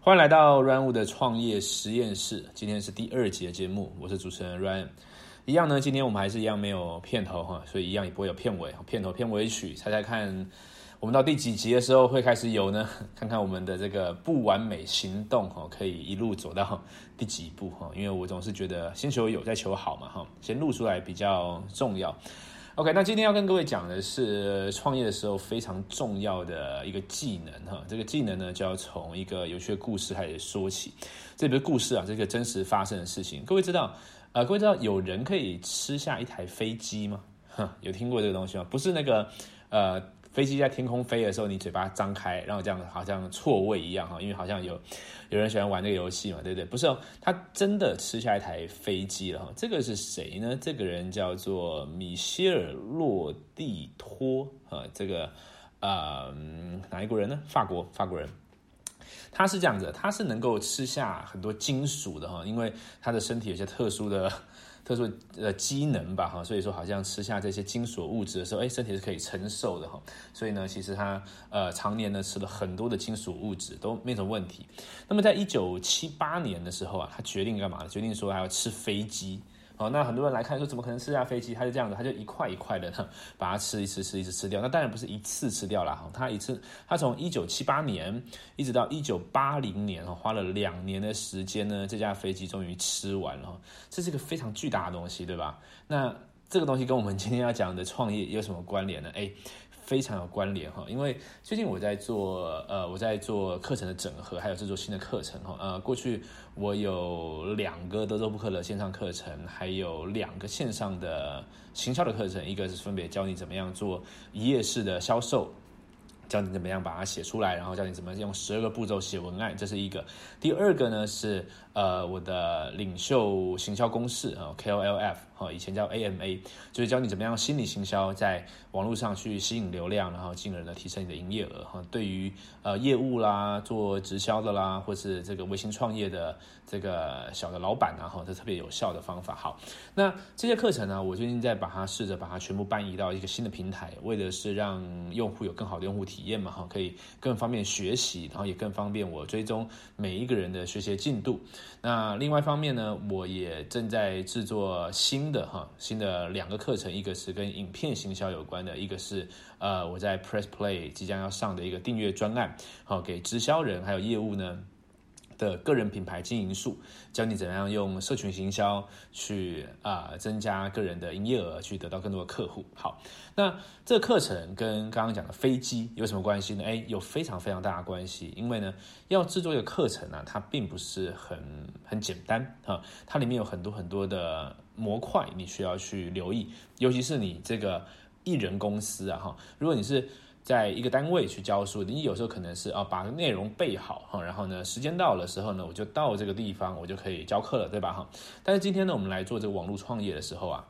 欢迎来到 Ryan 物的创业实验室。今天是第二集的节目，我是主持人 Ryan。一样呢，今天我们还是一样没有片头哈，所以一样也不会有片尾。片头、片尾曲，猜猜看，我们到第几集的时候会开始有呢？看看我们的这个不完美行动哈，可以一路走到第几步哈？因为我总是觉得先求有，再求好嘛哈，先录出来比较重要。OK，那今天要跟各位讲的是创业的时候非常重要的一个技能哈。这个技能呢，就要从一个有趣的故事开始说起。这不是故事啊，这个真实发生的事情。各位知道，啊，各位知道有人可以吃下一台飞机吗？哈 有听过这个东西吗？不是那个，呃。飞机在天空飞的时候，你嘴巴张开，然后这样好像错位一样哈，因为好像有有人喜欢玩这个游戏嘛，对不对？不是哦，他真的吃下一台飞机了哈。这个是谁呢？这个人叫做米歇尔·洛蒂托啊，这个呃哪一国人呢？法国法国人。他是这样子，他是能够吃下很多金属的哈，因为他的身体有些特殊的。特殊呃机能吧，哈，所以说好像吃下这些金属物质的时候，哎，身体是可以承受的哈，所以呢，其实他呃常年呢吃了很多的金属物质都没什么问题。那么在一九七八年的时候啊，他决定干嘛？决定说还要吃飞机。哦，那很多人来看说，怎么可能吃下飞机？他就这样子，他就一块一块的 把它吃一吃，吃一吃，吃掉。那当然不是一次吃掉了哈，他一次，他从一九七八年一直到一九八零年哈，花了两年的时间呢，这架飞机终于吃完了。这是一个非常巨大的东西，对吧？那这个东西跟我们今天要讲的创业有什么关联呢？哎。非常有关联哈，因为最近我在做呃，我在做课程的整合，还有制作新的课程哈。呃，过去我有两个德州扑克的线上课程，还有两个线上的行销的课程，一个是分别教你怎么样做一页式的销售。教你怎么样把它写出来，然后教你怎么用十二个步骤写文案，这是一个。第二个呢是呃我的领袖行销公式啊，KOLF 哈，以前叫 AMA，就是教你怎么样心理行销，在网络上去吸引流量，然后进而呢提升你的营业额哈。对于呃业务啦，做直销的啦，或是这个微信创业的这个小的老板啊哈，这特别有效的方法。好，那这些课程呢，我最近在把它试着把它全部搬移到一个新的平台，为的是让用户有更好的用户体。体验嘛哈，可以更方便学习，然后也更方便我追踪每一个人的学习进度。那另外一方面呢，我也正在制作新的哈新的两个课程，一个是跟影片行销有关的，一个是呃我在 Press Play 即将要上的一个订阅专案，好给直销人还有业务呢。的个人品牌经营术，教你怎样用社群行销去啊增加个人的营业额，去得到更多的客户。好，那这个课程跟刚刚讲的飞机有什么关系呢？哎，有非常非常大的关系。因为呢，要制作一个课程呢，它并不是很很简单啊，它里面有很多很多的模块，你需要去留意。尤其是你这个艺人公司啊，哈，如果你是。在一个单位去教书，你有时候可能是啊，把内容备好哈，然后呢，时间到了时候呢，我就到这个地方，我就可以教课了，对吧哈？但是今天呢，我们来做这个网络创业的时候啊，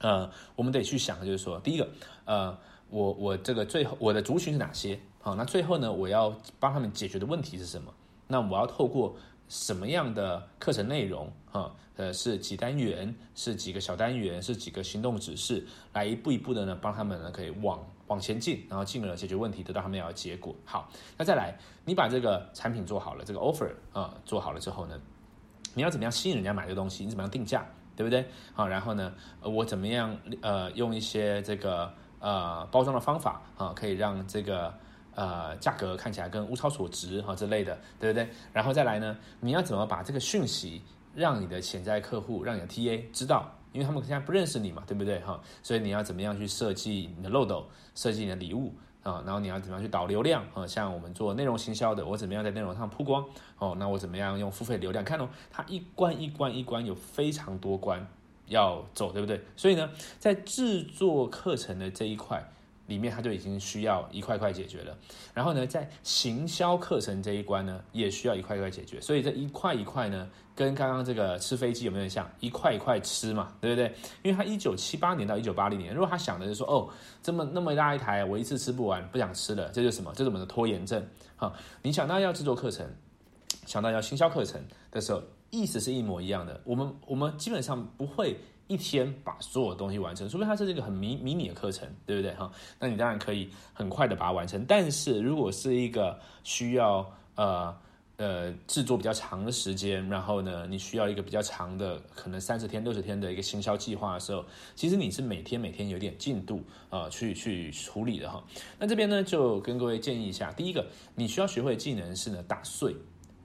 呃，我们得去想，就是说，第一个，呃，我我这个最后我的族群是哪些？好，那最后呢，我要帮他们解决的问题是什么？那我要透过什么样的课程内容？哈，呃，是几单元？是几个小单元？是几个行动指示？来一步一步的呢，帮他们呢可以往。往前进，然后进而解决问题，得到他们要的结果。好，那再来，你把这个产品做好了，这个 offer 啊做好了之后呢，你要怎么样吸引人家买这个东西？你怎么样定价，对不对？好，然后呢，我怎么样呃用一些这个呃包装的方法啊，可以让这个呃价格看起来跟物超所值哈之类的，对不对？然后再来呢，你要怎么把这个讯息让你的潜在客户，让你的 TA 知道？因为他们现在不认识你嘛，对不对哈？所以你要怎么样去设计你的漏斗，设计你的礼物啊？然后你要怎么样去导流量啊？像我们做内容行销的，我怎么样在内容上曝光哦？那我怎么样用付费流量？看哦，它一关一关一关有非常多关要走，对不对？所以呢，在制作课程的这一块。里面它就已经需要一块块解决了，然后呢，在行销课程这一关呢，也需要一块一块解决。所以这一块一块呢，跟刚刚这个吃飞机有没有像？一块一块吃嘛，对不对？因为他一九七八年到一九八零年，如果他想的就是说，哦，这么那么大一台，我一次吃不完，不想吃了，这就是什么？这是我们的拖延症。好，你想到要制作课程，想到要行销课程的时候，意思是一模一样的。我们我们基本上不会。一天把所有东西完成，除非它是一个很迷迷你的课程，对不对哈？那你当然可以很快的把它完成。但是如果是一个需要呃呃制作比较长的时间，然后呢，你需要一个比较长的，可能三十天、六十天的一个行销计划的时候，其实你是每天每天有点进度啊，去去处理的哈。那这边呢，就跟各位建议一下，第一个，你需要学会的技能是呢打碎。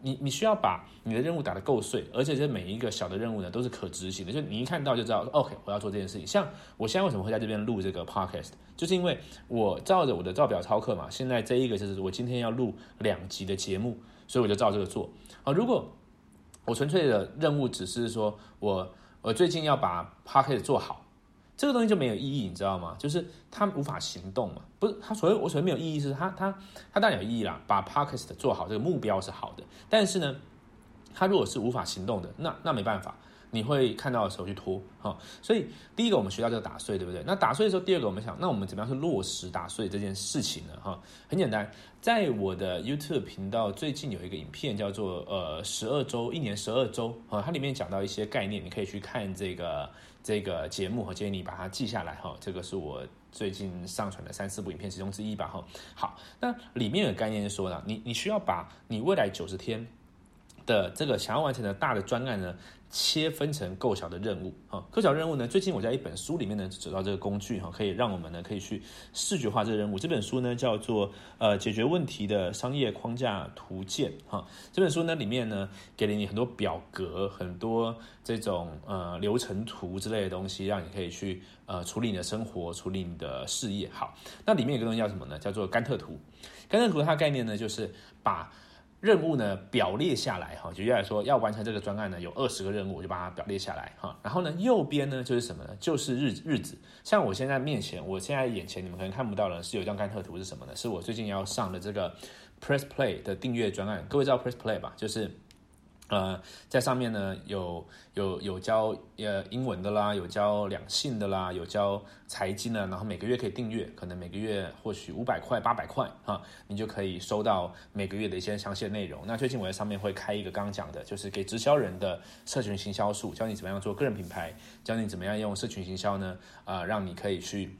你你需要把你的任务打得够碎，而且这每一个小的任务呢都是可执行的，就你一看到就知道，OK，我要做这件事情。像我现在为什么会在这边录这个 podcast，就是因为我照着我的照表操课嘛。现在这一个就是我今天要录两集的节目，所以我就照这个做啊。如果我纯粹的任务只是说我我最近要把 podcast 做好。这个东西就没有意义，你知道吗？就是他无法行动嘛。不是，他所谓我所谓没有意义，是它它它当然有意义啦。把 podcast 做好这个目标是好的，但是呢，它如果是无法行动的，那那没办法。你会看到的时候去拖哈，所以第一个我们学到这个打碎，对不对？那打碎的时候，第二个我们想，那我们怎么样去落实打碎这件事情呢？哈，很简单，在我的 YouTube 频道最近有一个影片叫做呃十二周，一年十二周啊，它里面讲到一些概念，你可以去看这个这个节目和建议你把它记下来哈。这个是我最近上传的三四部影片其中之一吧哈。好，那里面的概念是说呢，你你需要把你未来九十天的这个想要完成的大的专案呢。切分成够小的任务，哈，够小任务呢？最近我在一本书里面呢找到这个工具，哈，可以让我们呢可以去视觉化这个任务。这本书呢叫做呃解决问题的商业框架图鉴，哈，这本书呢里面呢给了你很多表格，很多这种呃流程图之类的东西，让你可以去呃处理你的生活，处理你的事业。好，那里面有个东西叫什么呢？叫做甘特图。甘特图它概念呢就是把任务呢表列下来哈，举例来说，要完成这个专案呢，有二十个任务，我就把它表列下来哈。然后呢，右边呢就是什么呢？就是日日子。像我现在面前，我现在眼前你们可能看不到了，是有张甘特图是什么呢？是我最近要上的这个 Press Play 的订阅专案。各位知道 Press Play 吧？就是。呃，在上面呢有有有教呃英文的啦，有教两性的啦，有教财经的，然后每个月可以订阅，可能每个月或许五百块、八百块哈，你就可以收到每个月的一些详细的内容。那最近我在上面会开一个刚刚讲的，就是给直销人的社群行销术，教你怎么样做个人品牌，教你怎么样用社群行销呢，啊，让你可以去。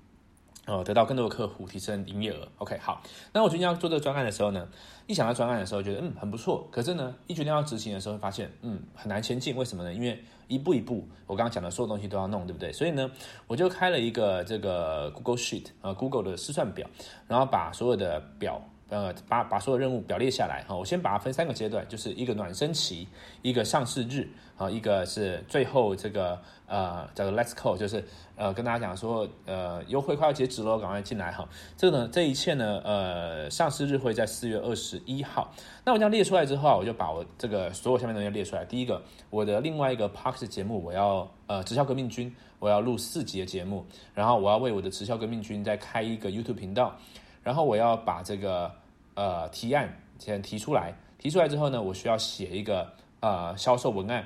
呃，得到更多的客户，提升营业额。OK，好。那我决定要做这个专案的时候呢，一想到专案的时候，觉得嗯很不错。可是呢，一决定要执行的时候，发现嗯很难前进。为什么呢？因为一步一步，我刚刚讲的所有东西都要弄，对不对？所以呢，我就开了一个这个 Google Sheet 啊，Google 的试算表，然后把所有的表。呃，把把所有任务表列下来哈，我先把它分三个阶段，就是一个暖身期，一个上市日啊，一个是最后这个呃叫做 Let's Go，就是呃跟大家讲说呃优惠快要截止喽，赶快进来哈。这个呢，这一切呢，呃上市日会在四月二十一号。那我这样列出来之后啊，我就把我这个所有下面东西列出来。第一个，我的另外一个 Parks 节目，我要呃直销革命军，我要录四集的节目，然后我要为我的直销革命军再开一个 YouTube 频道，然后我要把这个。呃，提案先提出来，提出来之后呢，我需要写一个呃销售文案，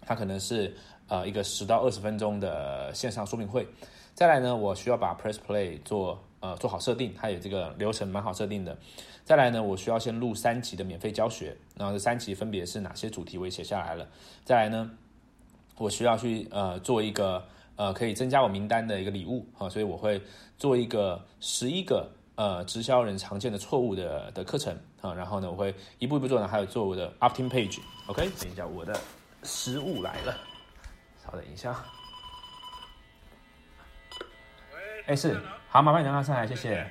它可能是呃一个十到二十分钟的线上说明会。再来呢，我需要把 Press Play 做呃做好设定，它有这个流程蛮好设定的。再来呢，我需要先录三集的免费教学，然后这三集分别是哪些主题，我也写下来了。再来呢，我需要去呃做一个呃可以增加我名单的一个礼物啊，所以我会做一个十一个。呃，直销人常见的错误的的课程啊，然后呢，我会一步一步做呢，还有做我的 opt-in page，OK，等一下，我的食物来了，稍等一下。哎，是，好，麻烦你让他上来，谢谢。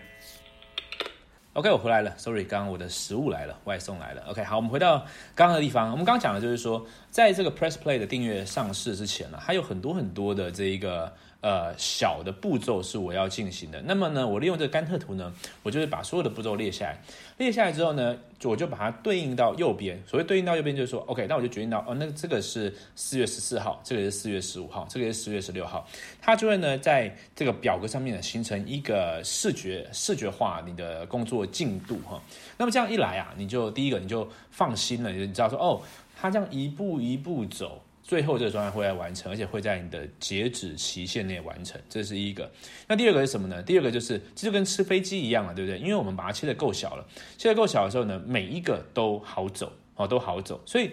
OK，我回来了，Sorry，刚刚我的食物来了，外送来了。OK，好，我们回到刚刚的地方，我们刚刚讲的就是说，在这个 Press Play 的订阅上市之前呢，还有很多很多的这一个。呃，小的步骤是我要进行的。那么呢，我利用这个甘特图呢，我就是把所有的步骤列下来。列下来之后呢，我就把它对应到右边。所谓对应到右边，就是说，OK，那我就决定到，哦，那这个是四月十四号，这个是四月十五号，这个是四月十六号。它就会呢，在这个表格上面呢，形成一个视觉视觉化你的工作进度哈。那么这样一来啊，你就第一个你就放心了，你知道说，哦，它这样一步一步走。最后这个状态会来完成，而且会在你的截止期限内完成，这是一个。那第二个是什么呢？第二个就是这就跟吃飞机一样了，对不对？因为我们把它切的够小了，切的够小的时候呢，每一个都好走哦，都好走。所以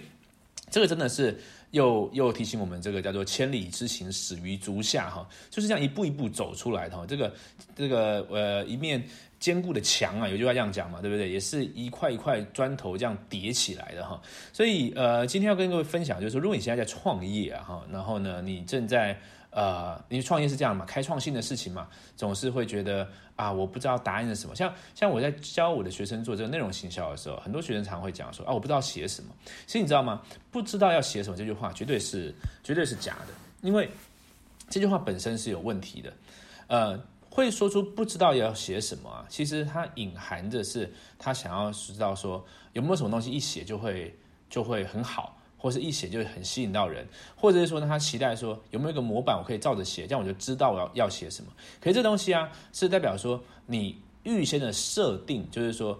这个真的是又又提醒我们，这个叫做千里之行，始于足下哈，就是这样一步一步走出来的哈。这个这个呃一面坚固的墙啊，有句话这样讲嘛，对不对？也是一块一块砖头这样叠起来的哈。所以呃，今天要跟各位分享，就是说，如果你现在在创业啊哈，然后呢，你正在呃，你创业是这样嘛，开创性的事情嘛，总是会觉得啊，我不知道答案是什么。像像我在教我的学生做这个内容行销的时候，很多学生常会讲说啊，我不知道写什么。其实你知道吗？不知道要写什么这句话，绝对是绝对是假的，因为这句话本身是有问题的。呃，会说出不知道要写什么啊，其实它隐含着是他想要知道说有没有什么东西一写就会就会很好。或是一写就很吸引到人，或者是说呢，他期待说有没有一个模板我可以照着写，这样我就知道我要要写什么。可是这东西啊，是代表说你预先的设定，就是说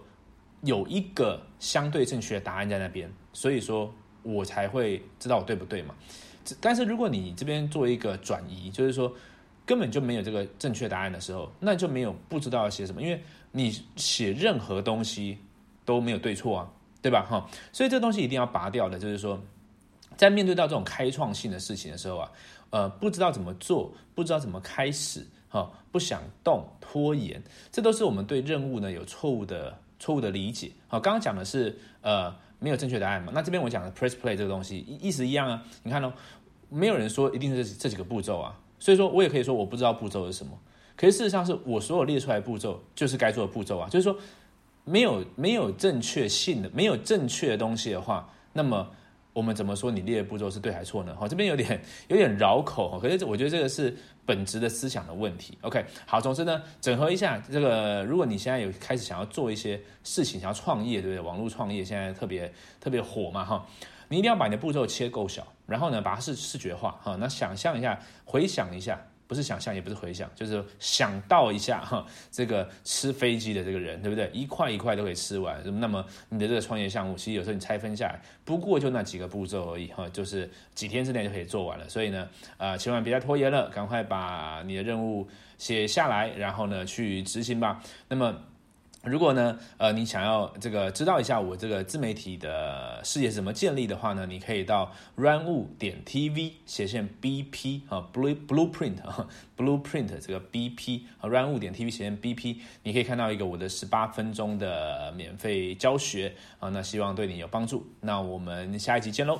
有一个相对正确的答案在那边，所以说我才会知道我对不对嘛。但是如果你这边做一个转移，就是说根本就没有这个正确答案的时候，那就没有不知道要写什么，因为你写任何东西都没有对错啊。对吧？哈，所以这东西一定要拔掉的，就是说，在面对到这种开创性的事情的时候啊，呃，不知道怎么做，不知道怎么开始，哈，不想动，拖延，这都是我们对任务呢有错误的错误的理解。好，刚刚讲的是呃没有正确答案嘛？那这边我讲的 press play 这个东西意思一样啊。你看哦，没有人说一定是这几个步骤啊，所以说我也可以说我不知道步骤是什么。可是事实上是我所有列出来步骤就是该做的步骤啊，就是说。没有没有正确性的，没有正确的东西的话，那么我们怎么说你列的步骤是对还是错呢？好，这边有点 有点绕口，可是我觉得这个是本质的思想的问题。OK，好，总之呢，整合一下这个，如果你现在有开始想要做一些事情，想要创业，对不对？网络创业现在特别特别火嘛，哈，你一定要把你的步骤切够小，然后呢，把它视视觉化，哈，那想象一下，回想一下。不是想象，也不是回想，就是想到一下哈，这个吃飞机的这个人，对不对？一块一块都可以吃完。那么你的这个创业项目，其实有时候你拆分下来，不过就那几个步骤而已哈，就是几天之内就可以做完了。所以呢，呃，千万别再拖延了，赶快把你的任务写下来，然后呢去执行吧。那么。如果呢，呃，你想要这个知道一下我这个自媒体的事业怎么建立的话呢，你可以到 runwu 点 tv 斜线 bp 啊，blue blueprint 啊，blueprint 这个 bp 啊，runwu 点 tv 斜线 bp，你可以看到一个我的十八分钟的免费教学啊，那希望对你有帮助。那我们下一集见喽。